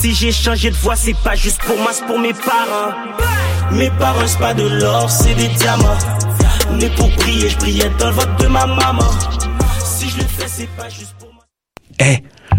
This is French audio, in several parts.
Si j'ai changé de voix, c'est pas juste pour moi, c'est pour mes parents. Mes parents, c'est pas de l'or, c'est des diamants. Mais pour prier, je priais dans le vote de ma maman. Si je le fais, c'est pas juste pour moi. Eh,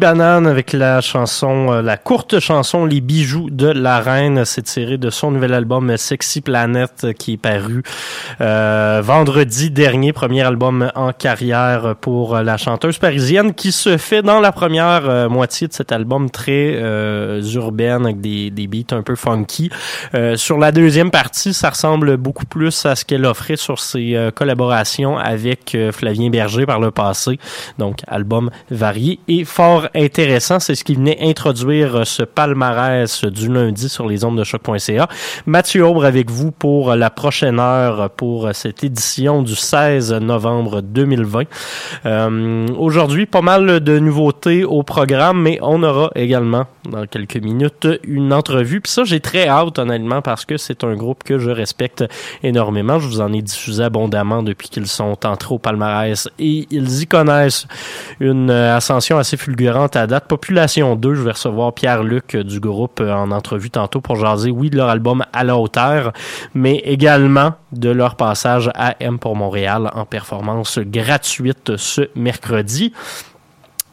Banane avec la chanson, euh, la courte chanson Les bijoux de la reine. C'est tiré de son nouvel album Sexy Planet euh, qui est paru euh, vendredi dernier, premier album en carrière pour la chanteuse parisienne qui se fait dans la première moitié de cet album très urbaine avec des, des beats un peu funky. sur la deuxième partie, ça ressemble beaucoup plus à ce qu'elle offrait sur ses collaborations avec Flavien Berger par le passé. Donc, album varié et fort intéressant. C'est ce qui venait introduire euh, ce palmarès du lundi sur les ondes de choc.ca. Mathieu Aubre avec vous pour la prochaine heure pour cette édition du 16 novembre 2020. Euh, Aujourd'hui, pas mal de nouveautés au programme, mais on aura également dans quelques minutes une entrevue. Puis ça, j'ai très hâte honnêtement parce que c'est un groupe que je respecte énormément. Je vous en ai diffusé abondamment depuis qu'ils sont entrés au palmarès et ils y connaissent une ascension assez fulgurante à date. Population 2, je vais recevoir Pierre-Luc du groupe euh, en entrevue tantôt pour jaser, oui, de leur album À la hauteur, mais également de leur passage à M pour Montréal en performance gratuite ce mercredi.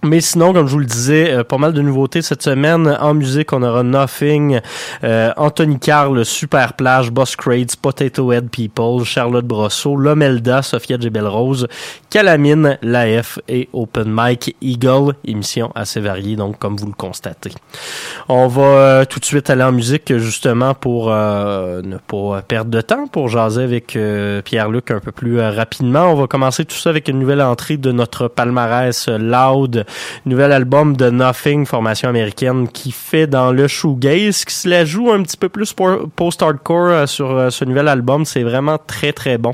Mais sinon, comme je vous le disais, euh, pas mal de nouveautés cette semaine. En musique, on aura Nothing, euh, Anthony Carl, Super Plage, Boss Crates, Potato Head People, Charlotte Brosseau, Lomelda, Sophia Rose, Calamine, L'AF et Open Mic Eagle. Émission assez variée, donc, comme vous le constatez. On va euh, tout de suite aller en musique, justement, pour ne pas perdre de temps, pour jaser avec Pierre-Luc un peu plus rapidement. On va commencer tout ça avec une nouvelle entrée de notre palmarès Loud nouvel album de Nothing, formation américaine, qui fait dans le shoegaze, qui se la joue un petit peu plus post-hardcore euh, sur euh, ce nouvel album. C'est vraiment très très bon.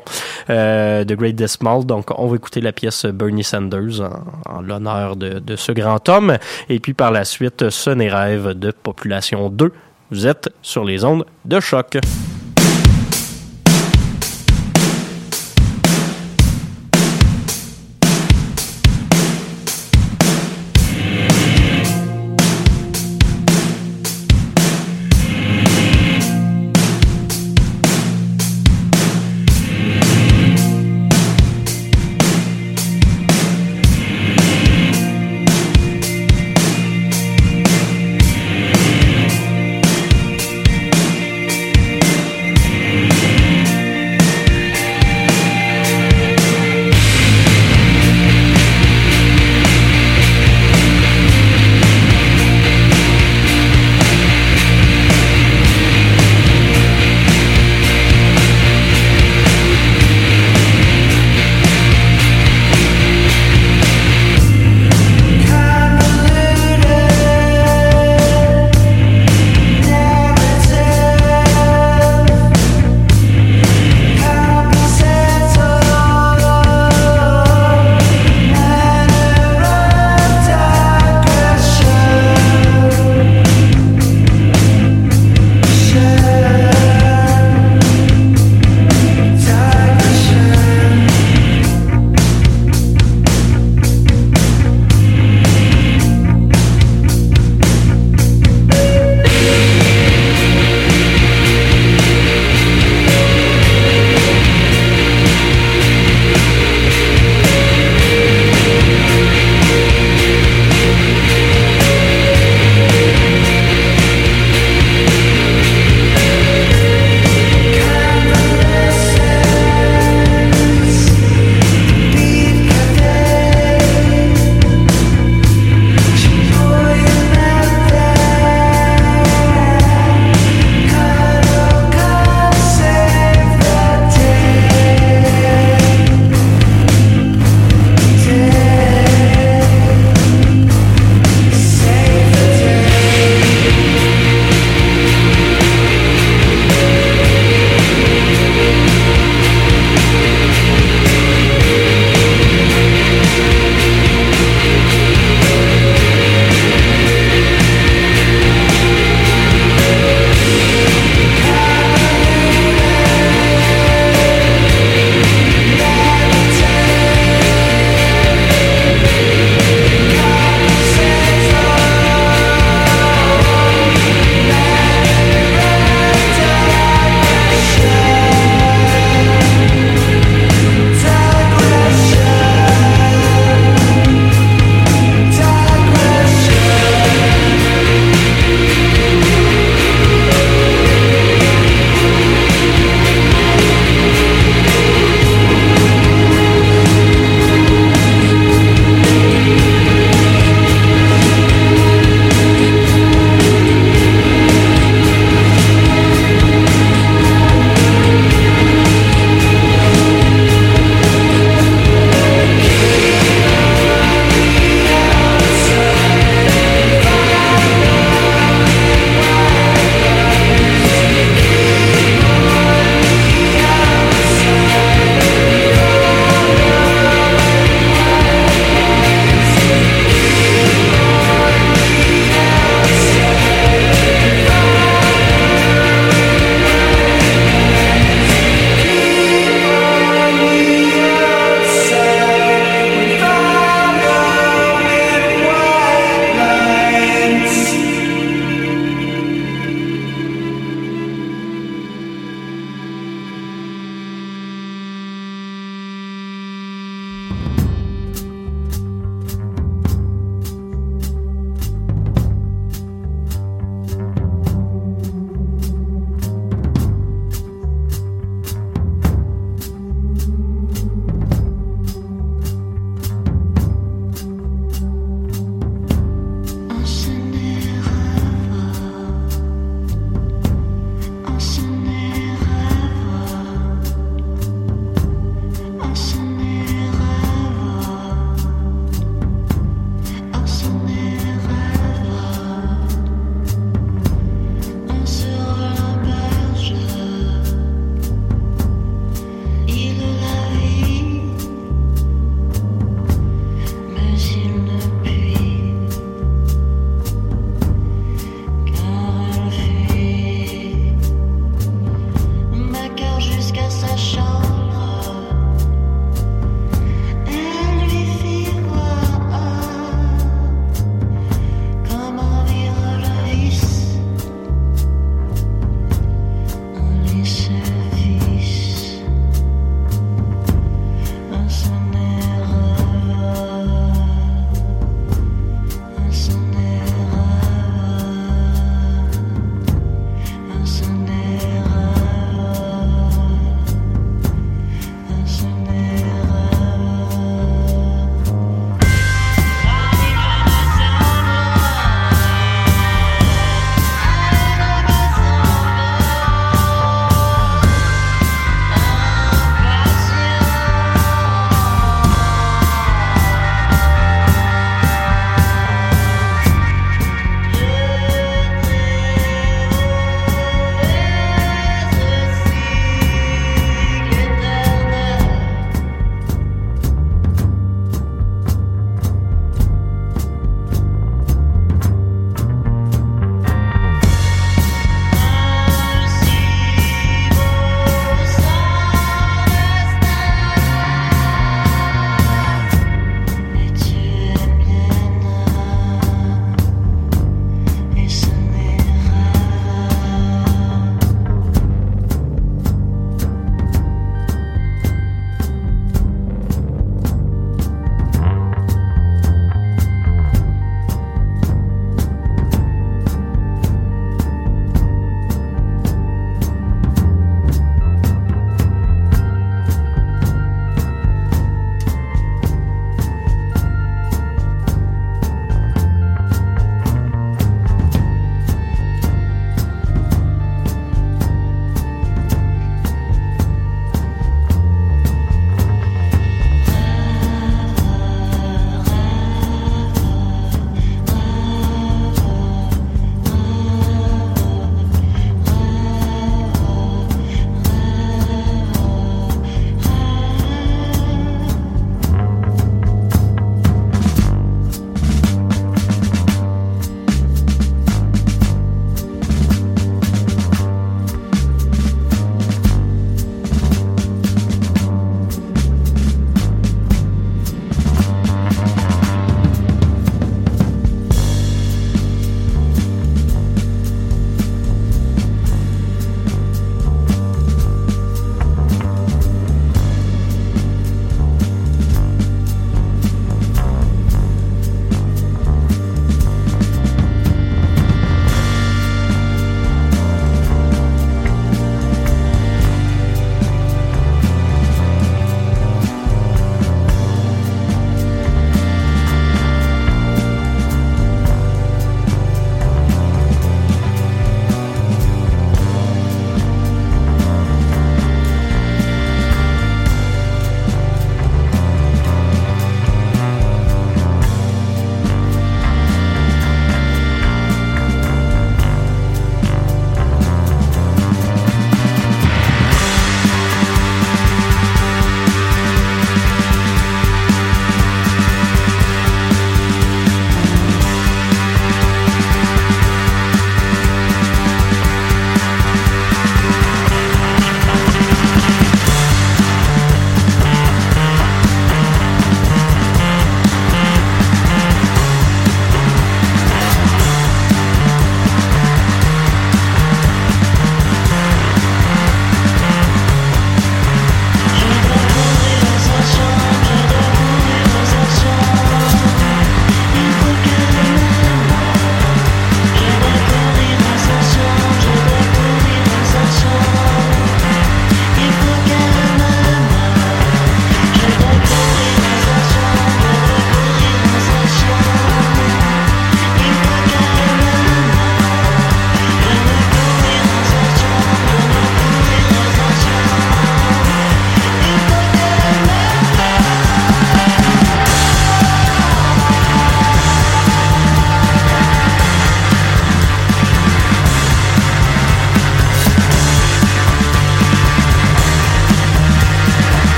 Euh, The Great Decimal. Donc on va écouter la pièce Bernie Sanders en, l'honneur de, de, ce grand homme. Et puis par la suite, Son et rêve de Population 2. Vous êtes sur les ondes de choc.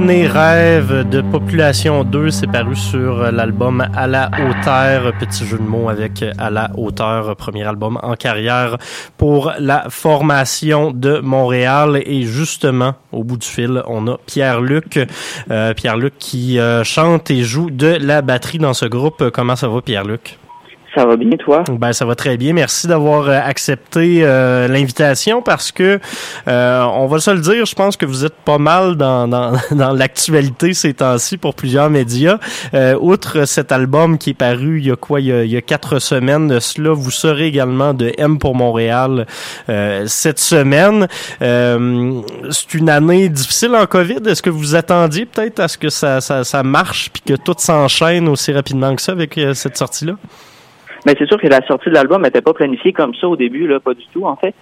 N'est rêve de Population 2, c'est paru sur l'album À la hauteur, petit jeu de mots avec À la hauteur, premier album en carrière pour la formation de Montréal. Et justement, au bout du fil, on a Pierre-Luc, euh, Pierre-Luc qui euh, chante et joue de la batterie dans ce groupe. Comment ça va, Pierre-Luc? Ça va bien, toi? Ben, ça va très bien. Merci d'avoir euh, accepté euh, l'invitation parce que, euh, on va se le dire, je pense que vous êtes pas mal dans, dans, dans l'actualité ces temps-ci pour plusieurs médias. outre cet album qui est paru il y a quoi, il y a, il y a quatre semaines de cela, vous serez également de M pour Montréal cette semaine. C'est une année difficile en COVID. Est-ce que vous attendiez peut-être à ce que ça, ça, ça marche puis que tout s'enchaîne aussi rapidement que ça avec cette sortie-là? Mais c'est sûr que la sortie de l'album n'était pas planifiée comme ça au début, là, pas du tout en fait.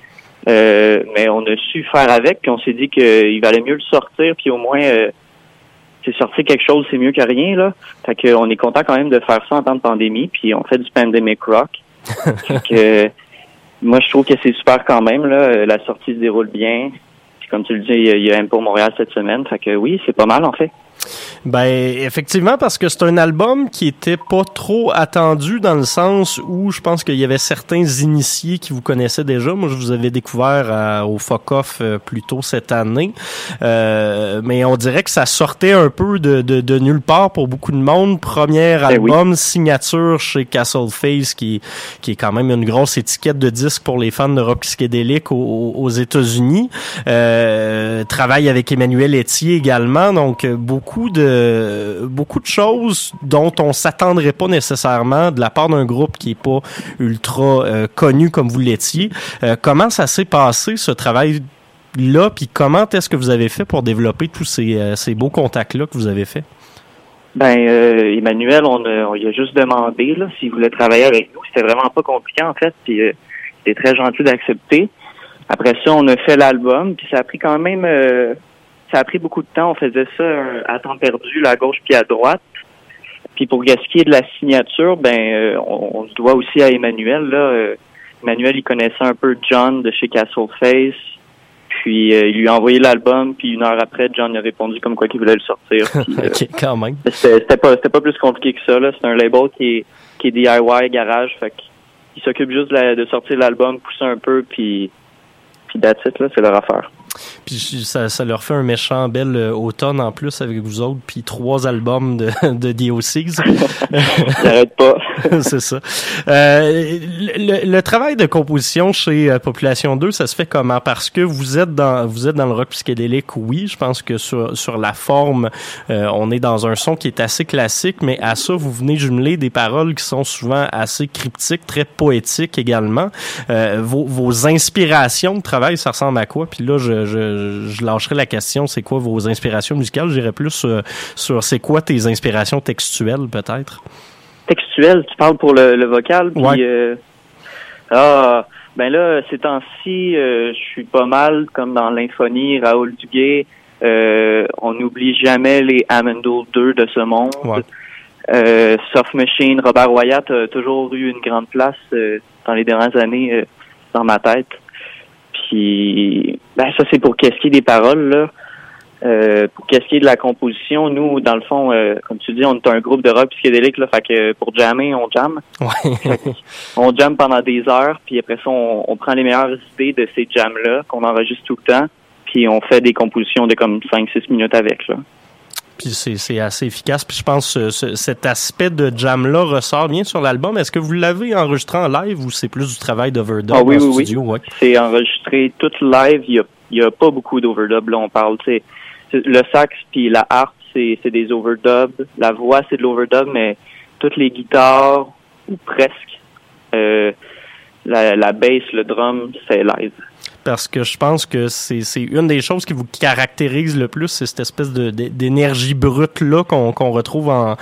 Euh, mais on a su faire avec, puis on s'est dit qu'il valait mieux le sortir, puis au moins euh, c'est sortir quelque chose, c'est mieux que rien là. Fait qu'on est content quand même de faire ça en temps de pandémie, puis on fait du pandemic rock. que, moi je trouve que c'est super quand même là. La sortie se déroule bien. Puis comme tu le dis, il y a, un pour Montréal cette semaine. Fait que oui, c'est pas mal en fait. Ben effectivement parce que c'est un album qui était pas trop attendu dans le sens où je pense qu'il y avait certains initiés qui vous connaissaient déjà. Moi je vous avais découvert au Fuck Off euh, plus tôt cette année, euh, mais on dirait que ça sortait un peu de, de, de nulle part pour beaucoup de monde. Premier ben album signature chez Castle Face qui qui est quand même une grosse étiquette de disque pour les fans de rock psychédélique aux, aux États-Unis. Euh, travaille avec Emmanuel Etier également, donc beaucoup beaucoup de beaucoup de choses dont on s'attendrait pas nécessairement de la part d'un groupe qui est pas ultra euh, connu comme vous l'étiez. Euh, comment ça s'est passé ce travail là puis comment est-ce que vous avez fait pour développer tous ces, euh, ces beaux contacts là que vous avez fait ben Emmanuel, on, on lui a juste demandé là s'il voulait travailler avec nous. C'était vraiment pas compliqué en fait, puis c'était très gentil d'accepter. Après ça, on a fait l'album, puis ça a pris quand même ça a pris beaucoup de temps. On faisait ça euh, à temps perdu, à gauche puis à droite. Puis pour ce qui est de la signature, ben euh, on, se doit aussi à Emmanuel. Là. Euh, Emmanuel, il connaissait un peu John de chez Castle Face. Puis il lui a envoyé l'album, puis une heure après, John a répondu comme quoi qu'il voulait le sortir. ok, quand même. C'était pas, pas plus compliqué que ça. C'est un label qui est, qui est DIY, garage. Fait qu'il s'occupe juste de, de sortir l'album, pousser un peu, puis, puis that's it, là, c'est leur affaire. Puis ça, ça, leur fait un méchant bel euh, automne en plus avec vous autres, puis trois albums de, de DOCs. J'arrête pas. c'est ça. Euh, le, le, travail de composition chez euh, Population 2, ça se fait comment? Parce que vous êtes dans vous êtes dans le rock psychédélique, oui. Je pense que sur, sur la forme, euh, on est dans un son qui est assez classique, mais à ça, vous venez jumeler des paroles qui sont souvent assez cryptiques, très poétiques également. vos, vos inspirations de travail, ça ressemble à quoi? Puis là, je je, je, lâcherai la question, c'est quoi vos inspirations musicales? J'irais plus euh, sur c'est quoi tes inspirations textuelles, peut-être? Textuelles, tu parles pour le, vocal? Puis, euh, ah, ben là, ces temps-ci, euh, je suis pas mal comme dans l'infonie, Raoul Duguay. on n'oublie jamais les Amendel 2 de ce monde. Soft Machine, Robert Wyatt a toujours eu une grande place dans les dernières années dans ma tête. Puis ben ça c'est pour qu'est-ce qui est des paroles là. Euh, pour qu'est-ce qui est de la composition, nous, dans le fond, euh, comme tu dis, on est un groupe de rock psychédélique, là, fait que pour jammer, on jamme. on jamme pendant des heures, puis après ça, on, prend les meilleures idées de ces jams-là, qu'on enregistre tout le temps, puis on fait des compositions de comme 5-6 minutes avec. Là. Puis c'est assez efficace. Puis je pense que cet aspect de jam-là ressort bien sur l'album. Est-ce que vous l'avez enregistré en live ou c'est plus du travail d'overdub ah, oui, oui, studio? Oui. C'est enregistré tout live. Il n'y a, a, pas beaucoup d'overdub. Là, on parle, tu le sax puis la harpe, c'est des overdubs. La voix, c'est de l'overdub, mais toutes les guitares, ou presque, euh, la, la bass, le drum, c'est live parce que je pense que c'est une des choses qui vous caractérise le plus, c'est cette espèce d'énergie brute là qu'on retrouve en,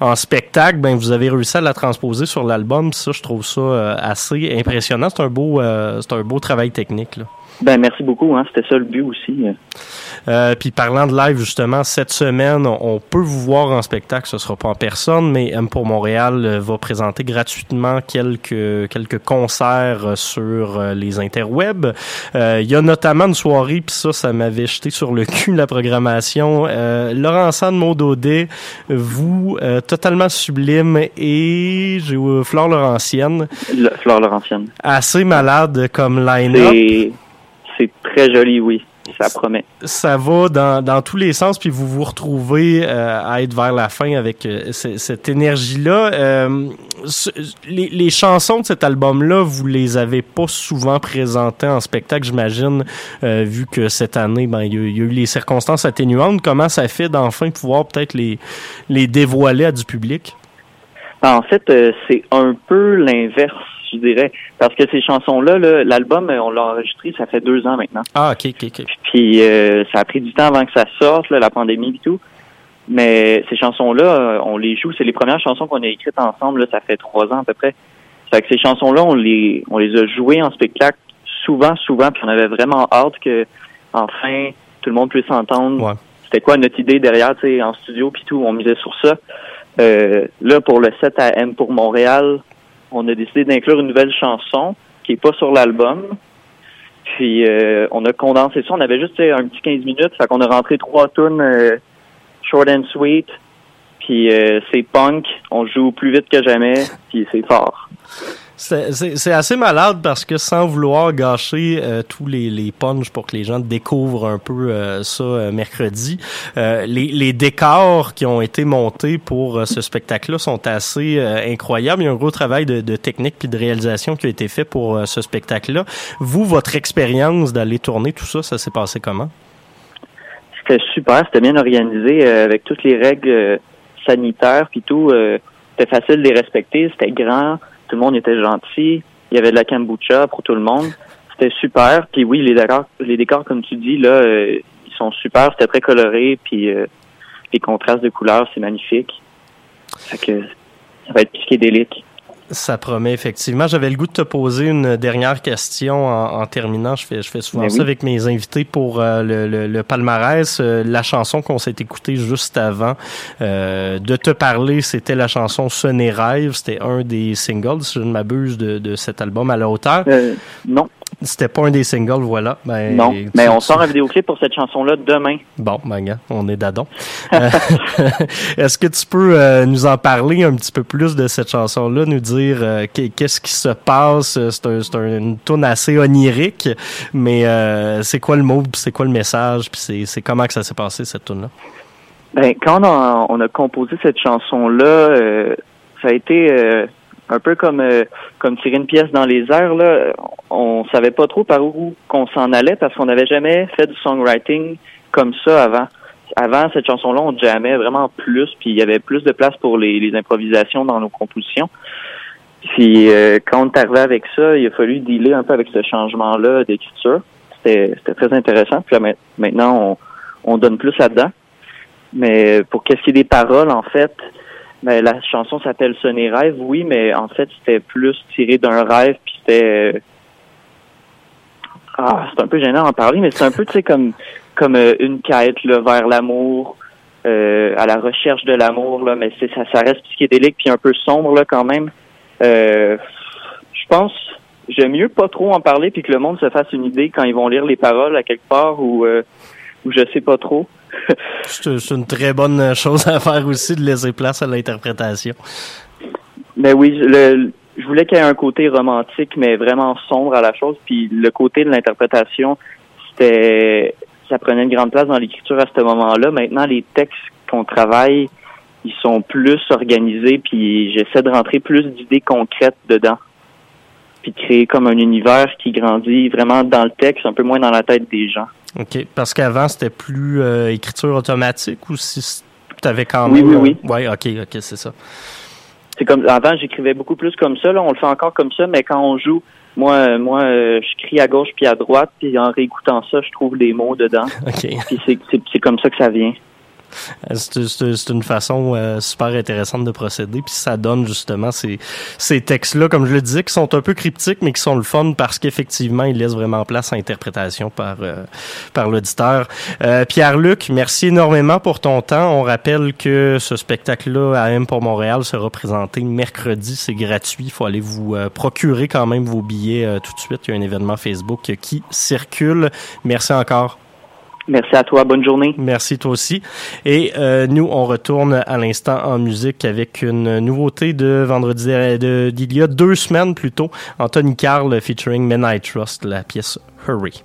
en, spectacle. Ben vous avez réussi à la transposer sur l'album, ça je trouve ça euh, assez impressionnant. C'est un beau euh, c'est un beau travail technique là. Ben merci beaucoup, hein, c'était ça le but aussi. Euh, puis parlant de live, justement, cette semaine, on peut vous voir en spectacle. Ce sera pas en personne, mais M pour Montréal euh, va présenter gratuitement quelques quelques concerts euh, sur les interwebs. Il y a notamment une soirée, puis ça, ça m'avait jeté sur le cul la programmation. Laurent Sand, Maud vous, totalement sublime, et j'ai Flore Laurentienne. Flore Laurentienne. Assez malade comme line-up. Très joli, oui ça promet. Ça va dans, dans tous les sens, puis vous vous retrouvez euh, à être vers la fin avec euh, cette énergie-là. Euh, les, les, chansons de cet album-là, vous les avez pas souvent présentées en spectacle, j'imagine, vu que cette année, ben, il y, a, eu les circonstances atténuantes. Comment ça fait d'enfin pouvoir peut-être les, les dévoiler à du public? En fait, c'est un peu l'inverse je dirais. Parce que ces chansons-là, l'album, on l'a enregistré, ça fait deux ans maintenant. Ah, ok, ok, ok. Puis euh, ça a pris du temps avant que ça sorte, la pandémie et tout. Mais ces chansons-là, euh, on les joue. C'est les premières chansons qu'on a écrites ensemble, là, ça fait trois ans à peu près. Fait que ces chansons-là, on les, on les a jouées en spectacle souvent, souvent, puis on avait vraiment hâte que, enfin, tout le monde puisse entendre. C'était quoi notre idée derrière, tu sais, en studio puis tout, on misait sur ça. Euh, là, pour le set à M pour Montréal, on a décidé d'inclure une nouvelle chanson qui est pas sur l'album. Puis euh, on a condensé ça. On avait juste un petit 15 minutes. Fait qu'on a rentré trois tunes euh, short and sweet. Puis euh, c'est punk. On joue plus vite que jamais. Puis c'est fort. C'est assez malade parce que sans vouloir gâcher euh, tous les, les punchs pour que les gens découvrent un peu euh, ça euh, mercredi, les, les, décors qui ont été montés pour ce spectacle-là sont assez incroyables. Il y a un gros travail de, de technique puis de réalisation qui a été fait pour ce spectacle-là. Vous, votre expérience d'aller tourner tout ça, ça s'est passé comment? C'était super, c'était bien organisé avec toutes les règles sanitaires puis tout. c'était facile de les respecter, c'était grand tout le monde était gentil. Il y avait de la kombucha pour tout le monde. C'était super. Puis oui, les décors, les décors comme tu dis, là, euh, ils sont super. C'était très coloré. Puis euh, les contrastes de couleurs, c'est magnifique. Fait que ça va être psychédélique. Ça promet effectivement. J'avais le goût de te poser une dernière question en, terminant. Je fais, je fais souvent ben ça avec mes invités pour euh, le, le, palmarès. Euh, la chanson qu'on s'est écoutée juste avant euh, de te parler, c'était la chanson Sonner rêve. C'était un des singles, si je ne m'abuse, de, de cet album à la hauteur. non. C'était pas un des singles, voilà. Ben, non, mais on sort un vidéoclip pour cette chanson-là demain. Bon, ben, on est d'adon. Est-ce que tu peux nous en parler un petit peu plus de cette chanson-là, nous dire euh, qu'est-ce qui se passe? C'est un, une tune assez onirique, mais euh, c'est quoi le mot, c'est quoi le message, puis c'est comment que ça s'est passé cette tune là Ben quand on a, composé cette chanson là, euh, ça a été un peu comme comme tirer une pièce dans les airs là. On savait pas trop par où qu'on s'en allait parce qu'on n'avait jamais fait du songwriting comme ça avant avant cette chanson-là, on jamais vraiment plus, puis il y avait plus de place pour les, les improvisations dans nos compositions. Puis euh, quand on est arrivé avec ça, il a fallu dealer un peu avec ce changement-là d'écriture. C'était, très intéressant. Puis là, maintenant, on, on donne plus là-dedans. Mais pour qu'est-ce qui est des paroles, en fait, ben, la chanson s'appelle Sonner rêve, oui, mais en fait, c'était plus tiré d'un rêve, puis c'était... Euh, ah, c'est un peu gênant d'en parler, mais c'est un peu, tu sais, comme comme euh, une quête là, vers l'amour, à la recherche de l'amour, là, mais c'est ça, ça reste psychédélique puis un peu sombre là quand même. Euh, je pense, j'aime mieux pas trop en parler puis que le monde se fasse une idée quand ils vont lire les paroles à quelque part ou euh, ou je sais pas trop. c'est une très bonne chose à faire aussi de laisser place à l'interprétation. Mais ben oui, le, je voulais qu'il y ait un côté romantique mais vraiment sombre à la chose puis le côté de l'interprétation c'était ça prenait une grande place dans l'écriture à ce moment-là. Maintenant les textes qu'on travaille ils sont plus organisés, puis j'essaie de rentrer plus d'idées concrètes dedans, puis de créer comme un univers qui grandit vraiment dans le texte, un peu moins dans la tête des gens. OK. Parce qu'avant, c'était plus euh, écriture automatique ou si tu avais quand même... Oui, oui, oui. Oui, OK, OK, c'est ça. C'est comme avant, j'écrivais beaucoup plus comme ça. Là, on le fait encore comme ça, mais quand on joue, moi, moi, euh, je crie à gauche puis à droite, puis en réécoutant ça, je trouve des mots dedans. OK. Puis c'est comme ça que ça vient. C'est une façon euh, super intéressante de procéder, puis ça donne justement ces, ces textes-là, comme je le disais, qui sont un peu cryptiques, mais qui sont le fun parce qu'effectivement, ils laissent vraiment place à interprétation par, euh, par l'auditeur. Euh, Pierre-Luc, merci énormément pour ton temps. On rappelle que ce spectacle-là à M pour Montréal sera présenté mercredi. C'est gratuit. Il faut aller vous procurer quand même vos billets tout de suite. Il y a un événement Facebook qui circule. Merci encore. Merci à toi. Bonne journée. Merci toi aussi. Et euh, nous, on retourne à l'instant en musique avec une nouveauté de vendredi d'il y a deux semaines plutôt. Anthony Carl featuring Men I Trust, la pièce Hurry.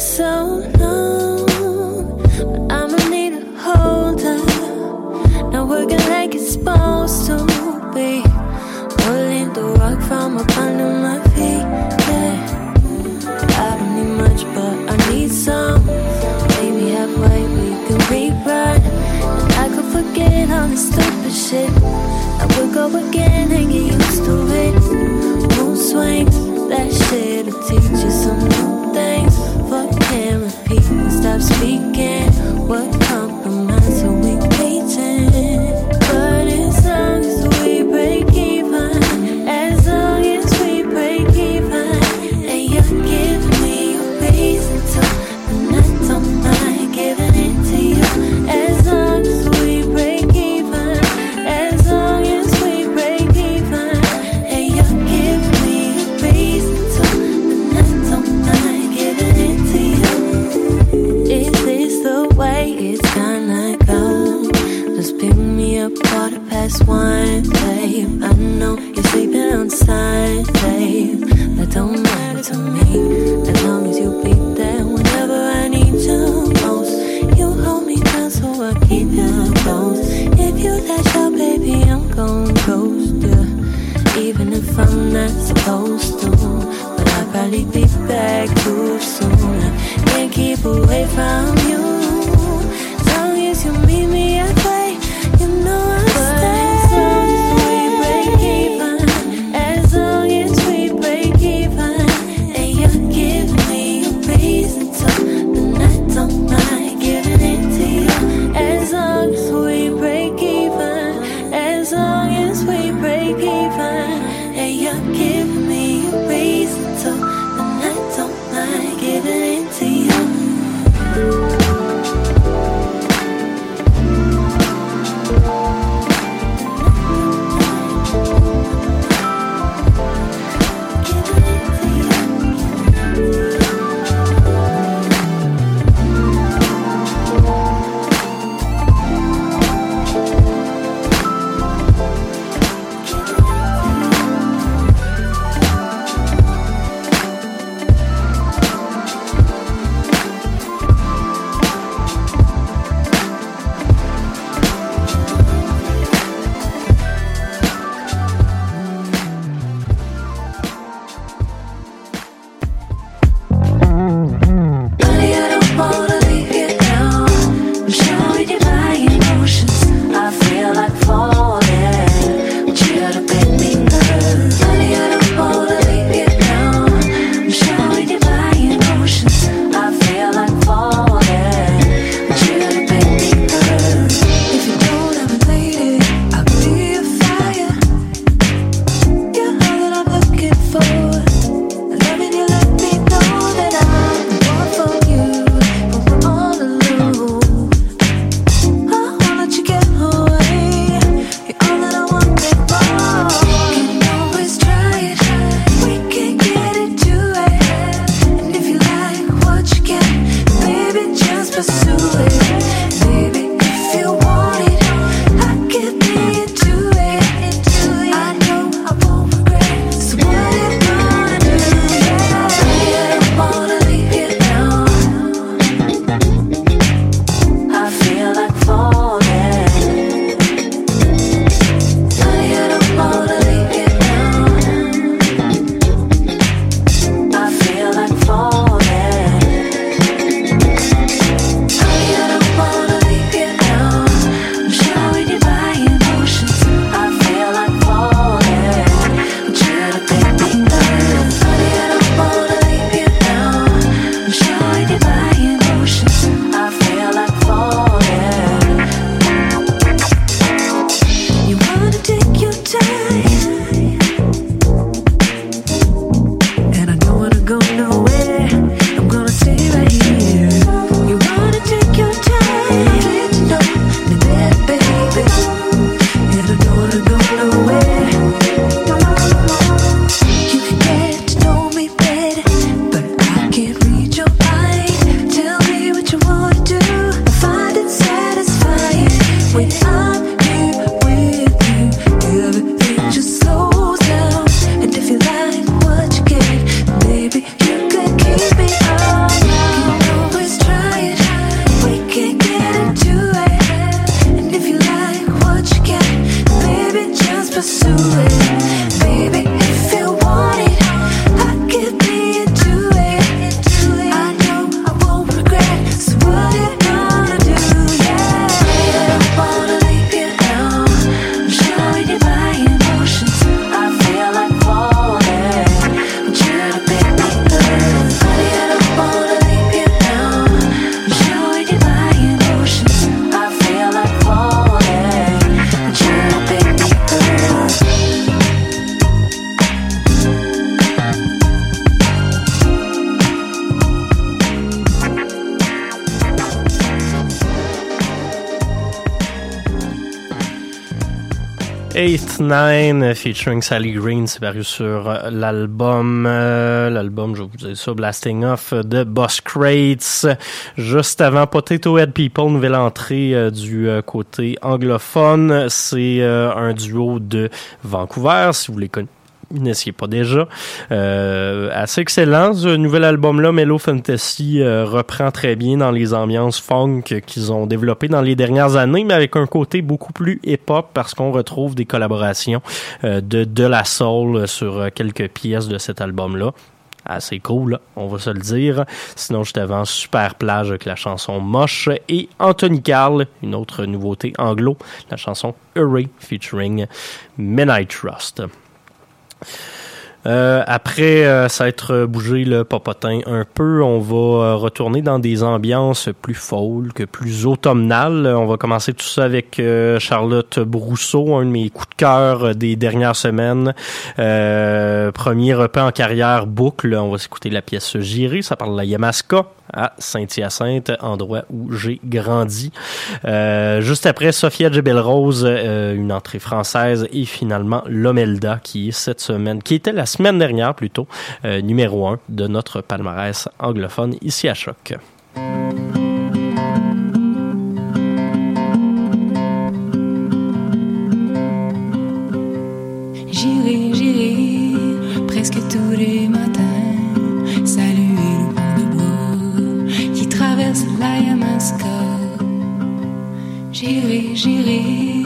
so long. But I'ma need a holder. Now working like it's supposed to be. Pulling the rock from under my feet. Yeah. I don't need much, but I need some. Maybe halfway we can rewrite. And I could forget all the stupid shit. I will go again and in the stupid. it. Don't swing that shit'll teach you something. Stop speaking. What comes? 8-9 featuring Sally Green, c'est paru sur l'album, euh, l'album, je vous dire ça, Blasting Off de Boss Crates. Juste avant Potato Head People, nouvelle entrée euh, du euh, côté anglophone. C'est un duo de Vancouver, si vous les connaissez n'essayez pas déjà. Euh, assez excellent, ce nouvel album-là, Mellow Fantasy, euh, reprend très bien dans les ambiances funk qu'ils ont développées dans les dernières années, mais avec un côté beaucoup plus hip-hop parce qu'on retrouve des collaborations euh, de de la soul sur quelques pièces de cet album-là assez cool, on va se le dire. Sinon, juste avant, Super Plage avec la chanson Moche et Anthony Carl, une autre nouveauté anglo, la chanson Hurry featuring Midnight Trust. Euh, après euh, s'être bougé le popotin un peu, on va euh, retourner dans des ambiances plus folk, plus automnales. On va commencer tout ça avec Charlotte Brousseau, un de mes coups de cœur des dernières semaines. premier repas en carrière boucle. On va s'écouter la pièce Girée, ça parle de la Yamaska à Saint-Hyacinthe, endroit où j'ai grandi. Euh, juste après, Sophia Jebel-Rose, euh, une entrée française, et finalement Lomelda, qui est cette semaine, qui était la semaine dernière plutôt, euh, numéro un de notre palmarès anglophone ici à Choc. J'irai, j'irai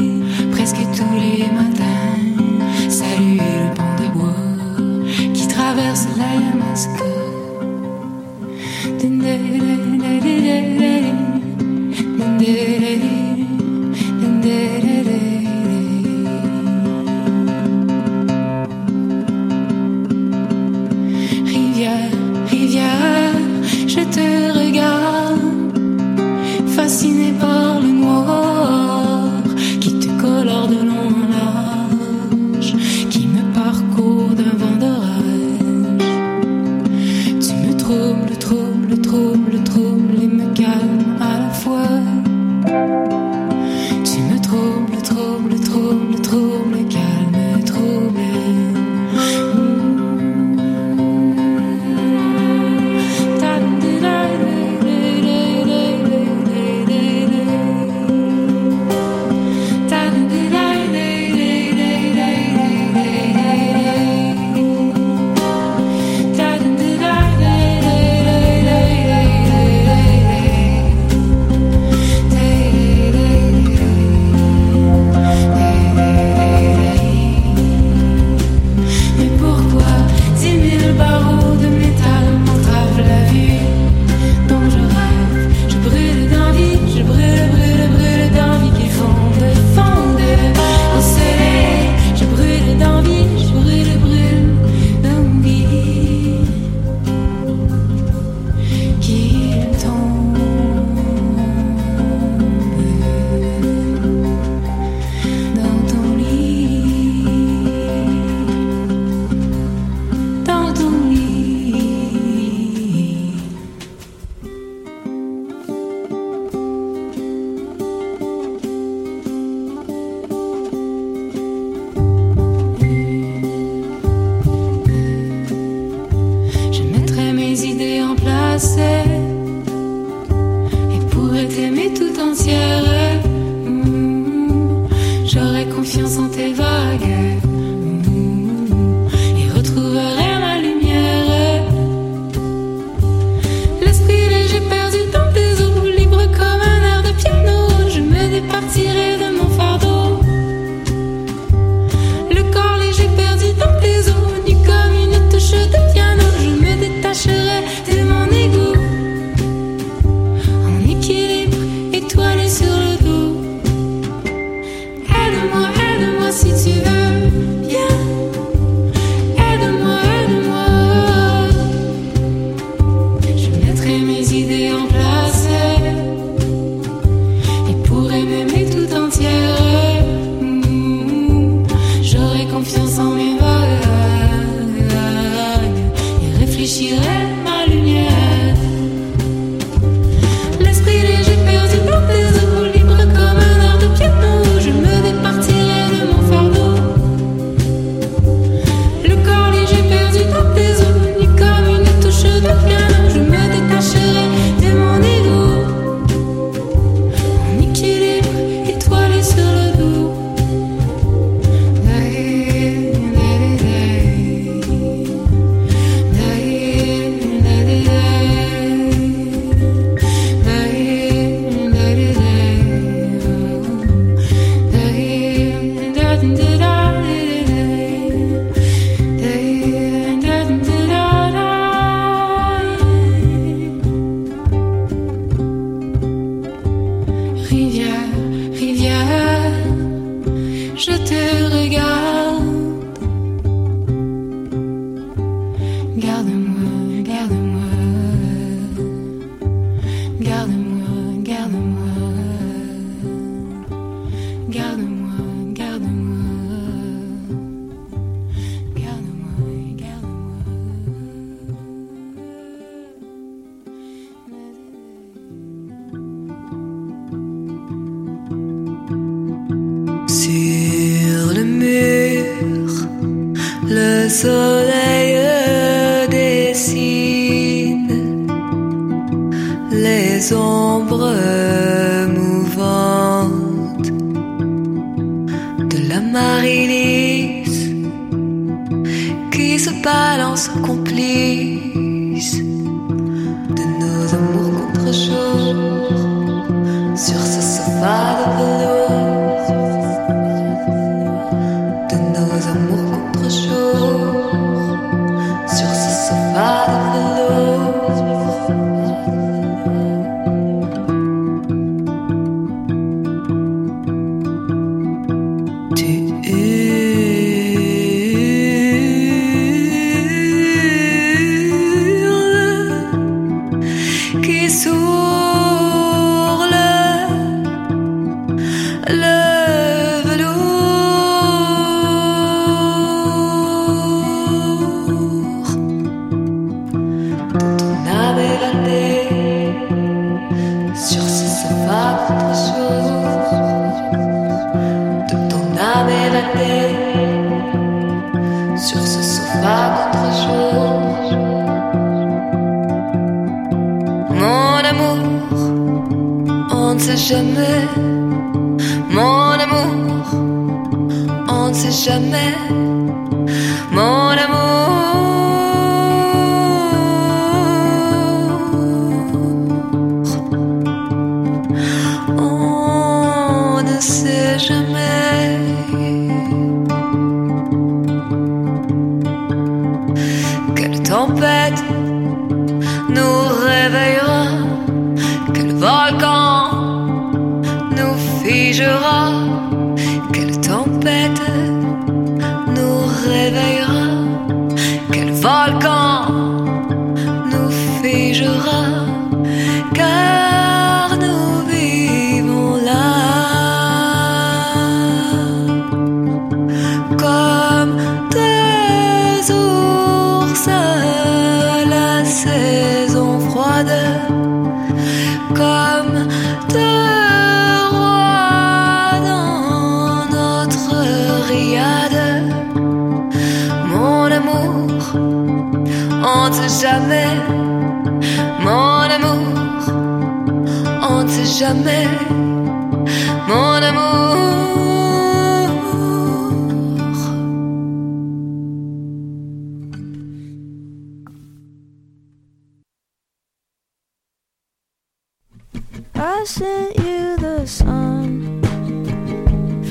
Was it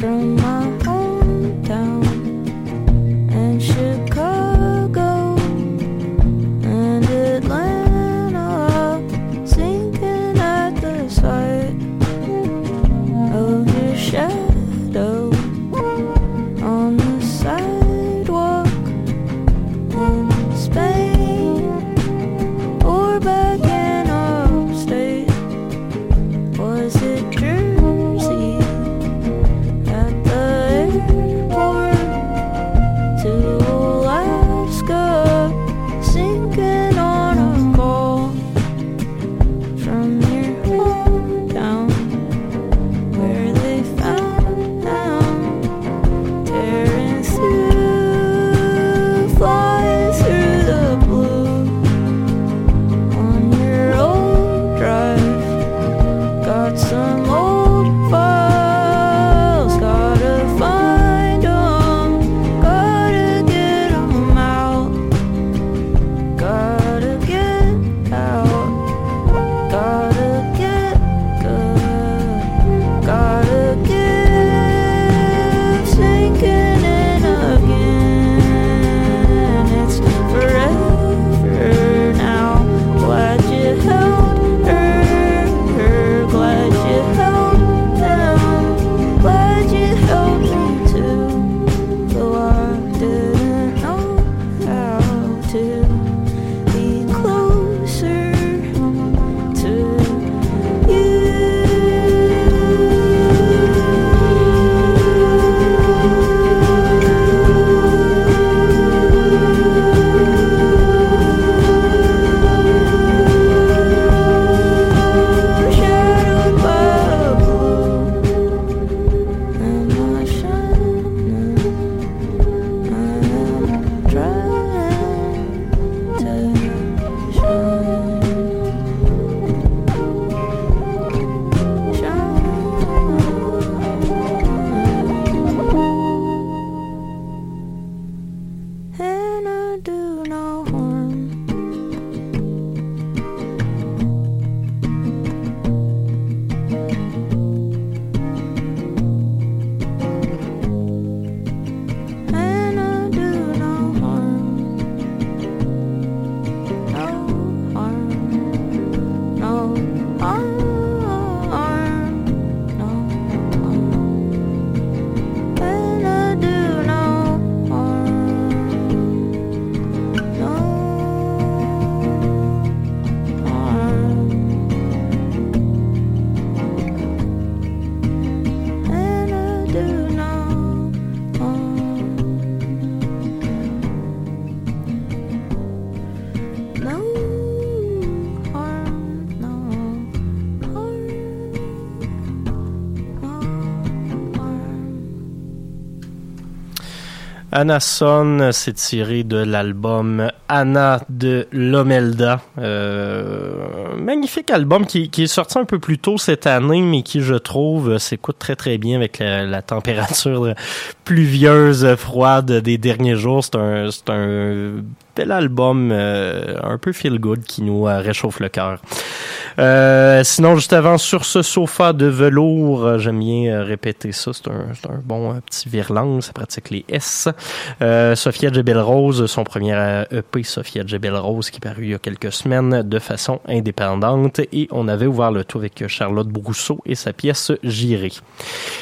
Jersey at the Anna c'est tiré de l'album Anna de Lomelda. Euh, magnifique album qui, est sorti un peu plus tôt cette année, mais qui, je trouve, s'écoute très très bien avec la, température pluvieuse, froide des derniers jours. C'est un, un bel album euh, un peu feel good qui nous euh, réchauffe le cœur. Euh, sinon, juste avant, sur ce sofa de velours, euh, j'aime bien répéter ça, c'est un, un, bon petit virlang, ça pratique les S. Euh, Sophia Jebel Rose, son premier EP, Sophia Jebel Rose, qui est paru il y a quelques semaines de façon indépendante, et on avait ouvert le tour avec Charlotte Brousseau et sa pièce J'irai.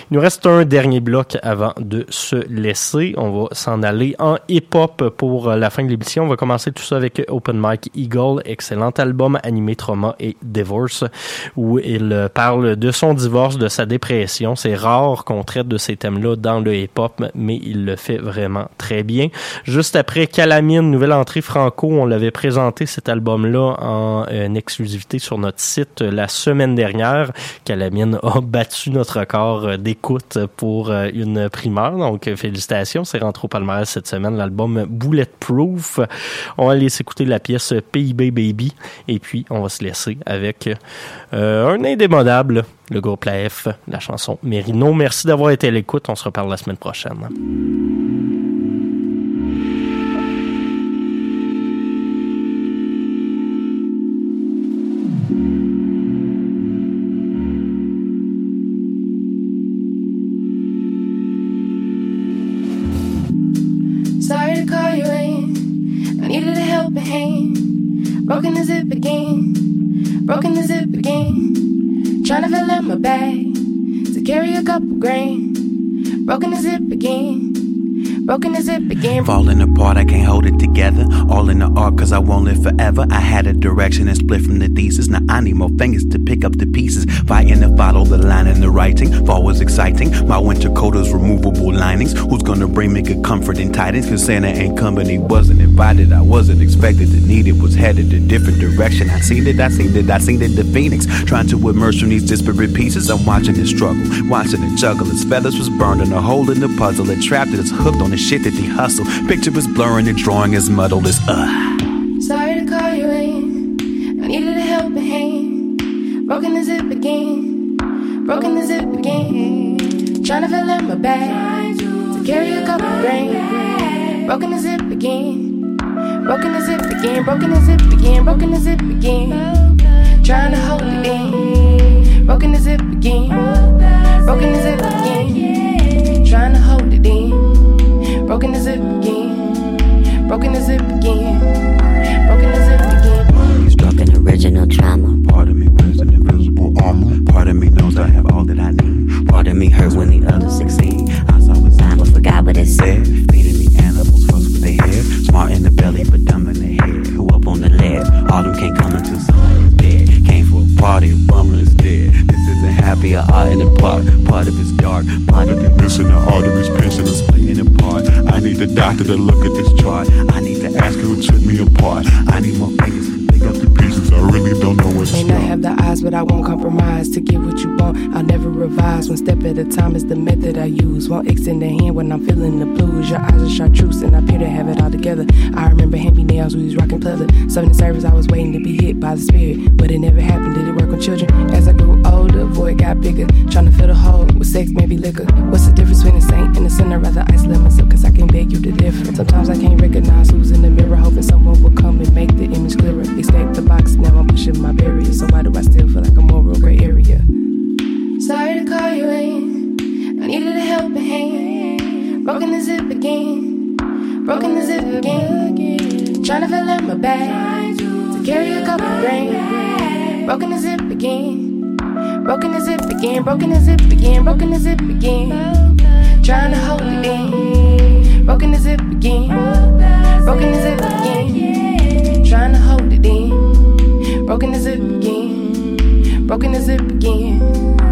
Il nous reste un dernier bloc avant de se laisser. On va s'en aller en hip-hop pour la fin de l'émission. On va commencer tout ça avec Open Mike Eagle, excellent album animé trauma et divorce, où il parle de son divorce, de sa dépression. C'est rare qu'on traite de ces thèmes-là dans le hip-hop, mais il le fait vraiment très bien. Juste après Calamine, nouvelle entrée franco, on l'avait présenté cet album-là en une exclusivité sur notre site la semaine dernière. Calamine a battu notre record d'écoute pour une primeur, donc félicitations. C'est rentré au palmarès cette semaine l'album Bulletproof. On va aller s'écouter la pièce PIB Baby et puis on va se laisser avec euh, un indémodable, le groupe La F, la chanson Mérino. Merci d'avoir été à l'écoute. On se reparle la semaine prochaine. Again. Broken the zip again. Trying to fill up my bag to carry a couple grain. Broken the zip again. Broken the it again. Falling apart, I can't hold it together. All in the art, cause I won't live forever. I had a direction and split from the thesis. Now I need more fingers to pick up the pieces. Fighting to follow the line in the writing. Fall was exciting. My winter coat is removable linings. Who's gonna bring me good comfort and tidings? Cause Santa ain't company, wasn't invited. I wasn't expected to need it. Was headed a different direction. I seen it, I seen it, I seen it. The phoenix trying to emerge from these disparate pieces. I'm watching it struggle, watching it juggle. His feathers was burned in a hole in the puzzle. It trapped it, it's hooked on the shit that they hustle. Picture was blurring, the drawing is muddled. It's uh. Sorry to call you in. I needed a helping hand. Broken the zip again. Broken the zip again. Trying to fill up my bag to carry a couple grain. Broken the zip again. Broken the zip again. Broken the zip again. Broken the zip again. Trying to hold it in. Broken the zip again. Broken the zip again. Trying to hold it in. Broken the zip again. Broken the zip again. Broken the zip again. Struck an original trauma. Part of me wears an invisible armor. Part of me knows I have all that I need. Part of me hurts when the others succeed. I saw a sign but forgot what it said. Feeding me animals fuss with their hair. Smart in the belly but dumb in the head. Who up on the lead? All them can't come until somebody's dead. Came for a party, bumbler's dead. This isn't happy, a art in the park. Part of it's dark. Part of it missing the arteries, pinching and splitting apart. I need the doctor to look at this chart. I need to ask who took me apart. I need more fingers pick up the pieces. I really don't know May not have the eyes, but I won't compromise. To get what you want, I'll never revise. One step at a time is the method I use. Won't extend the hand when I'm feeling the blues. Your eyes are chartreuse, and I appear to have it all together. I remember hand nails, we was rocking pleather. The service, I was waiting to be hit by the spirit. But it never happened. Did it work on children? As I grew older, void got bigger. Trying to fill the hole with sex, maybe liquor. What's the difference between a saint and a sinner? Rather isolate myself, cause I can't beg you to differ. Sometimes I can't recognize who's in the mirror, hoping someone will come and make the image clearer. Escape the box, now I'm pushing my barriers. So why do I still feel like I'm moral gray area? Sorry to call you in. I needed a helping hand. Broken the zip again. Broken the zip again. Trying to fill up my bag to carry a couple grain. Broken the zip again. Broken the zip again. Broken the zip again. Broken the zip again. Trying to hold it in. Broken the zip again. Broken the zip again. Trying to hold it in. Broken the it again. Broken the it again.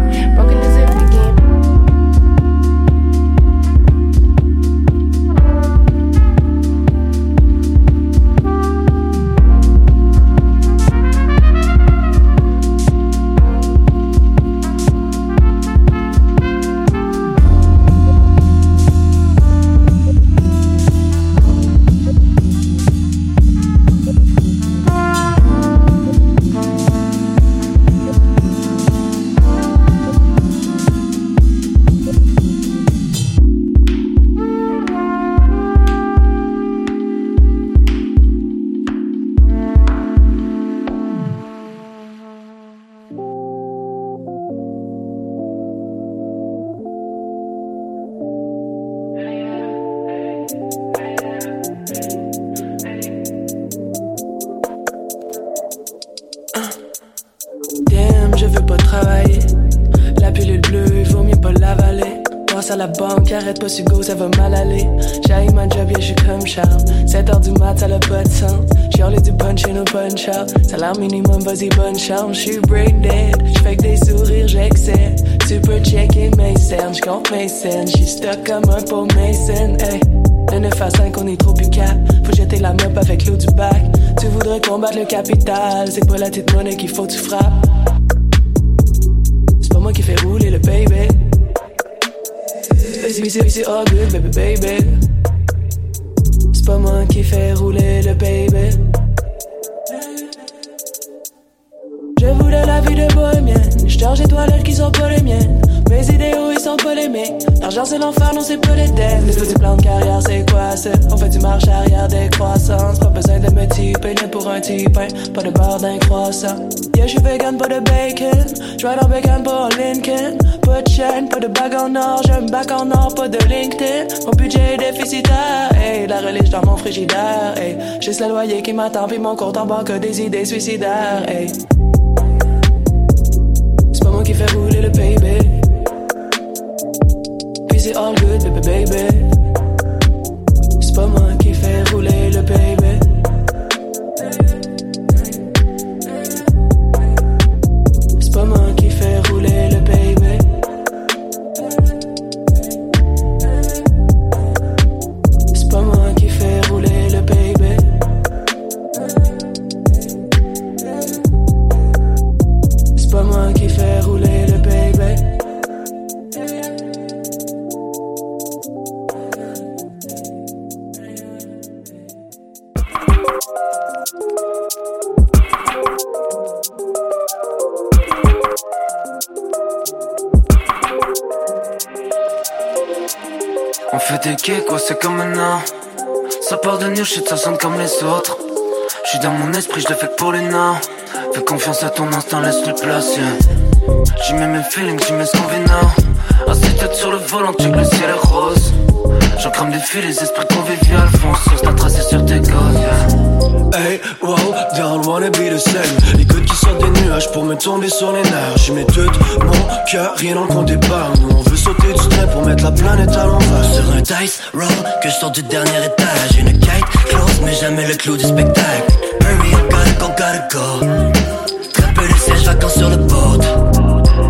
Ça va mal aller. J'ai ma job, yeah, je suis comme Charles. 7h du mat, ça a pas de. J'ai du punch in au punch out. Salaire minimum, vas-y, bonne chance. J'suis brain dead, j'fais que des sourires, j'excelle. Tu peux checker mes scènes, j'compte mes scènes. J'suis stuck comme un pauvre Mason, hey. De 9 à 5, on est trop cap. Faut jeter la mop avec l'eau du bac. Tu voudrais combattre le capital, c'est pas la petite monnaie qu'il faut tu frappes. C'est pas moi qui fais rouler le baby. C'est all good, baby, baby. C'est pas moi qui fais rouler le baby. Je voulais la vie de bohémienne. Je charge toilettes qui sont pas les miennes. Mes idéaux ils sont polémiques. L'argent c'est l'enfer, non c'est pas les thèmes. Les petits plans de carrière c'est quoi ça? On fait du marche arrière des croissances. Pas besoin de me typer, pour un type, hein. Pas de beurre d'un croissant. Yeah, je suis vegan, pas de bacon. J'ride en bacon, en Lincoln. Pas de chaîne, pas de bague en or. J'ai un bac en or, pas de LinkedIn. Mon budget est déficitaire. Hey, la religion dans mon frigidaire. Hey, juste le loyer qui m'attend, puis mon compte en banque des idées suicidaires. Hey. C'est pas moi qui fais rouler le baby. Puis c'est all good, baby, baby. C'est pas pour les nains. Fais confiance à ton instinct, laisse-le place. yeah. J'y mets mes feelings, j'y mets ce qu'on vit now. Assis tête sur le volant, tu que le ciel est rose. J'en crame des fils, les esprits conviviaux foncent sur ta tracé sur tes côtes. yeah. Hey, wow, don't wanna be the same. Les gouttes qui sortent des nuages pour me tomber sur les nerfs. J'y mets tout mon cœur, rien le compte d'épargne. Nous on veut sauter du train pour mettre la planète à l'envers. Sur un dice roll que je sors du dernier étage Une kite close mais jamais le clou du spectacle Gotta go gotta go Très peu de sièges vacants sur le boat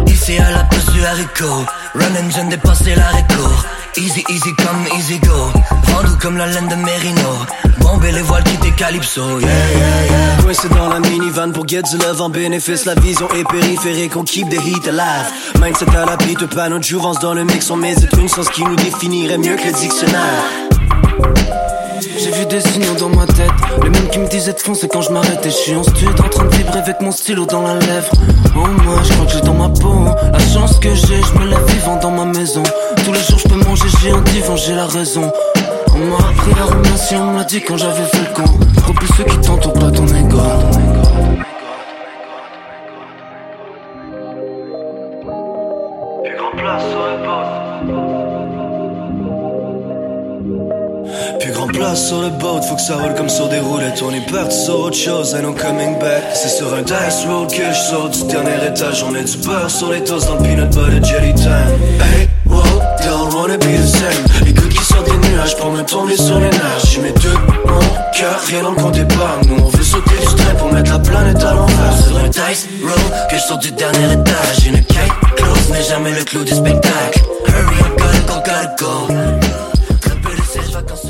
Ici à la place du haricot Run engine dépasser l'arrêt court Easy easy come easy go Vendu comme la laine de Merino Bomber les voiles qui Calypso yeah yeah yeah Coincé dans la minivan pour get du love en bénéfice. La vision est périphérique, on keep the heat alive. Mindset à la beat, panneau de jouvence dans le mix. On médite une sens qui nous définirait mieux que le dictionnaire. J'ai vu des signaux dans ma tête. Les mêmes qui me disaient de foncer quand je m'arrêtais. Je suis en stud en train de vibrer avec mon stylo dans la lèvre. Oh moi je crois que j'ai dans ma peau hein. La chance que j'ai, je me lève vivant dans ma maison. Tous les jours je peux manger, j'ai un divan, j'ai la raison. On m'a appris à remercier, on me l'a dit quand j'avais fait le con plus ceux qui t'entourent pas ton ego. Plus place sur le sur le boat, faut que ça roule comme sur des roulettes. On est parti sur autre chose, and no coming back. C'est sur un dice roll que je saute du dernier étage. On met du beurre sur les toasts dans le peanut butter jelly time. Hey, wow, don't wanna be the same? Les gouttes qui sortent des nuages pour me tomber sur les nerfs. J'y mets tout mon cœur, rien dans le compte épargne. Nous on veut sauter du train pour mettre la planète à l'envers. Sur un dice roll que je sors du dernier étage Une kite close mais jamais le clou du spectacle Hurry up gotta go gotta go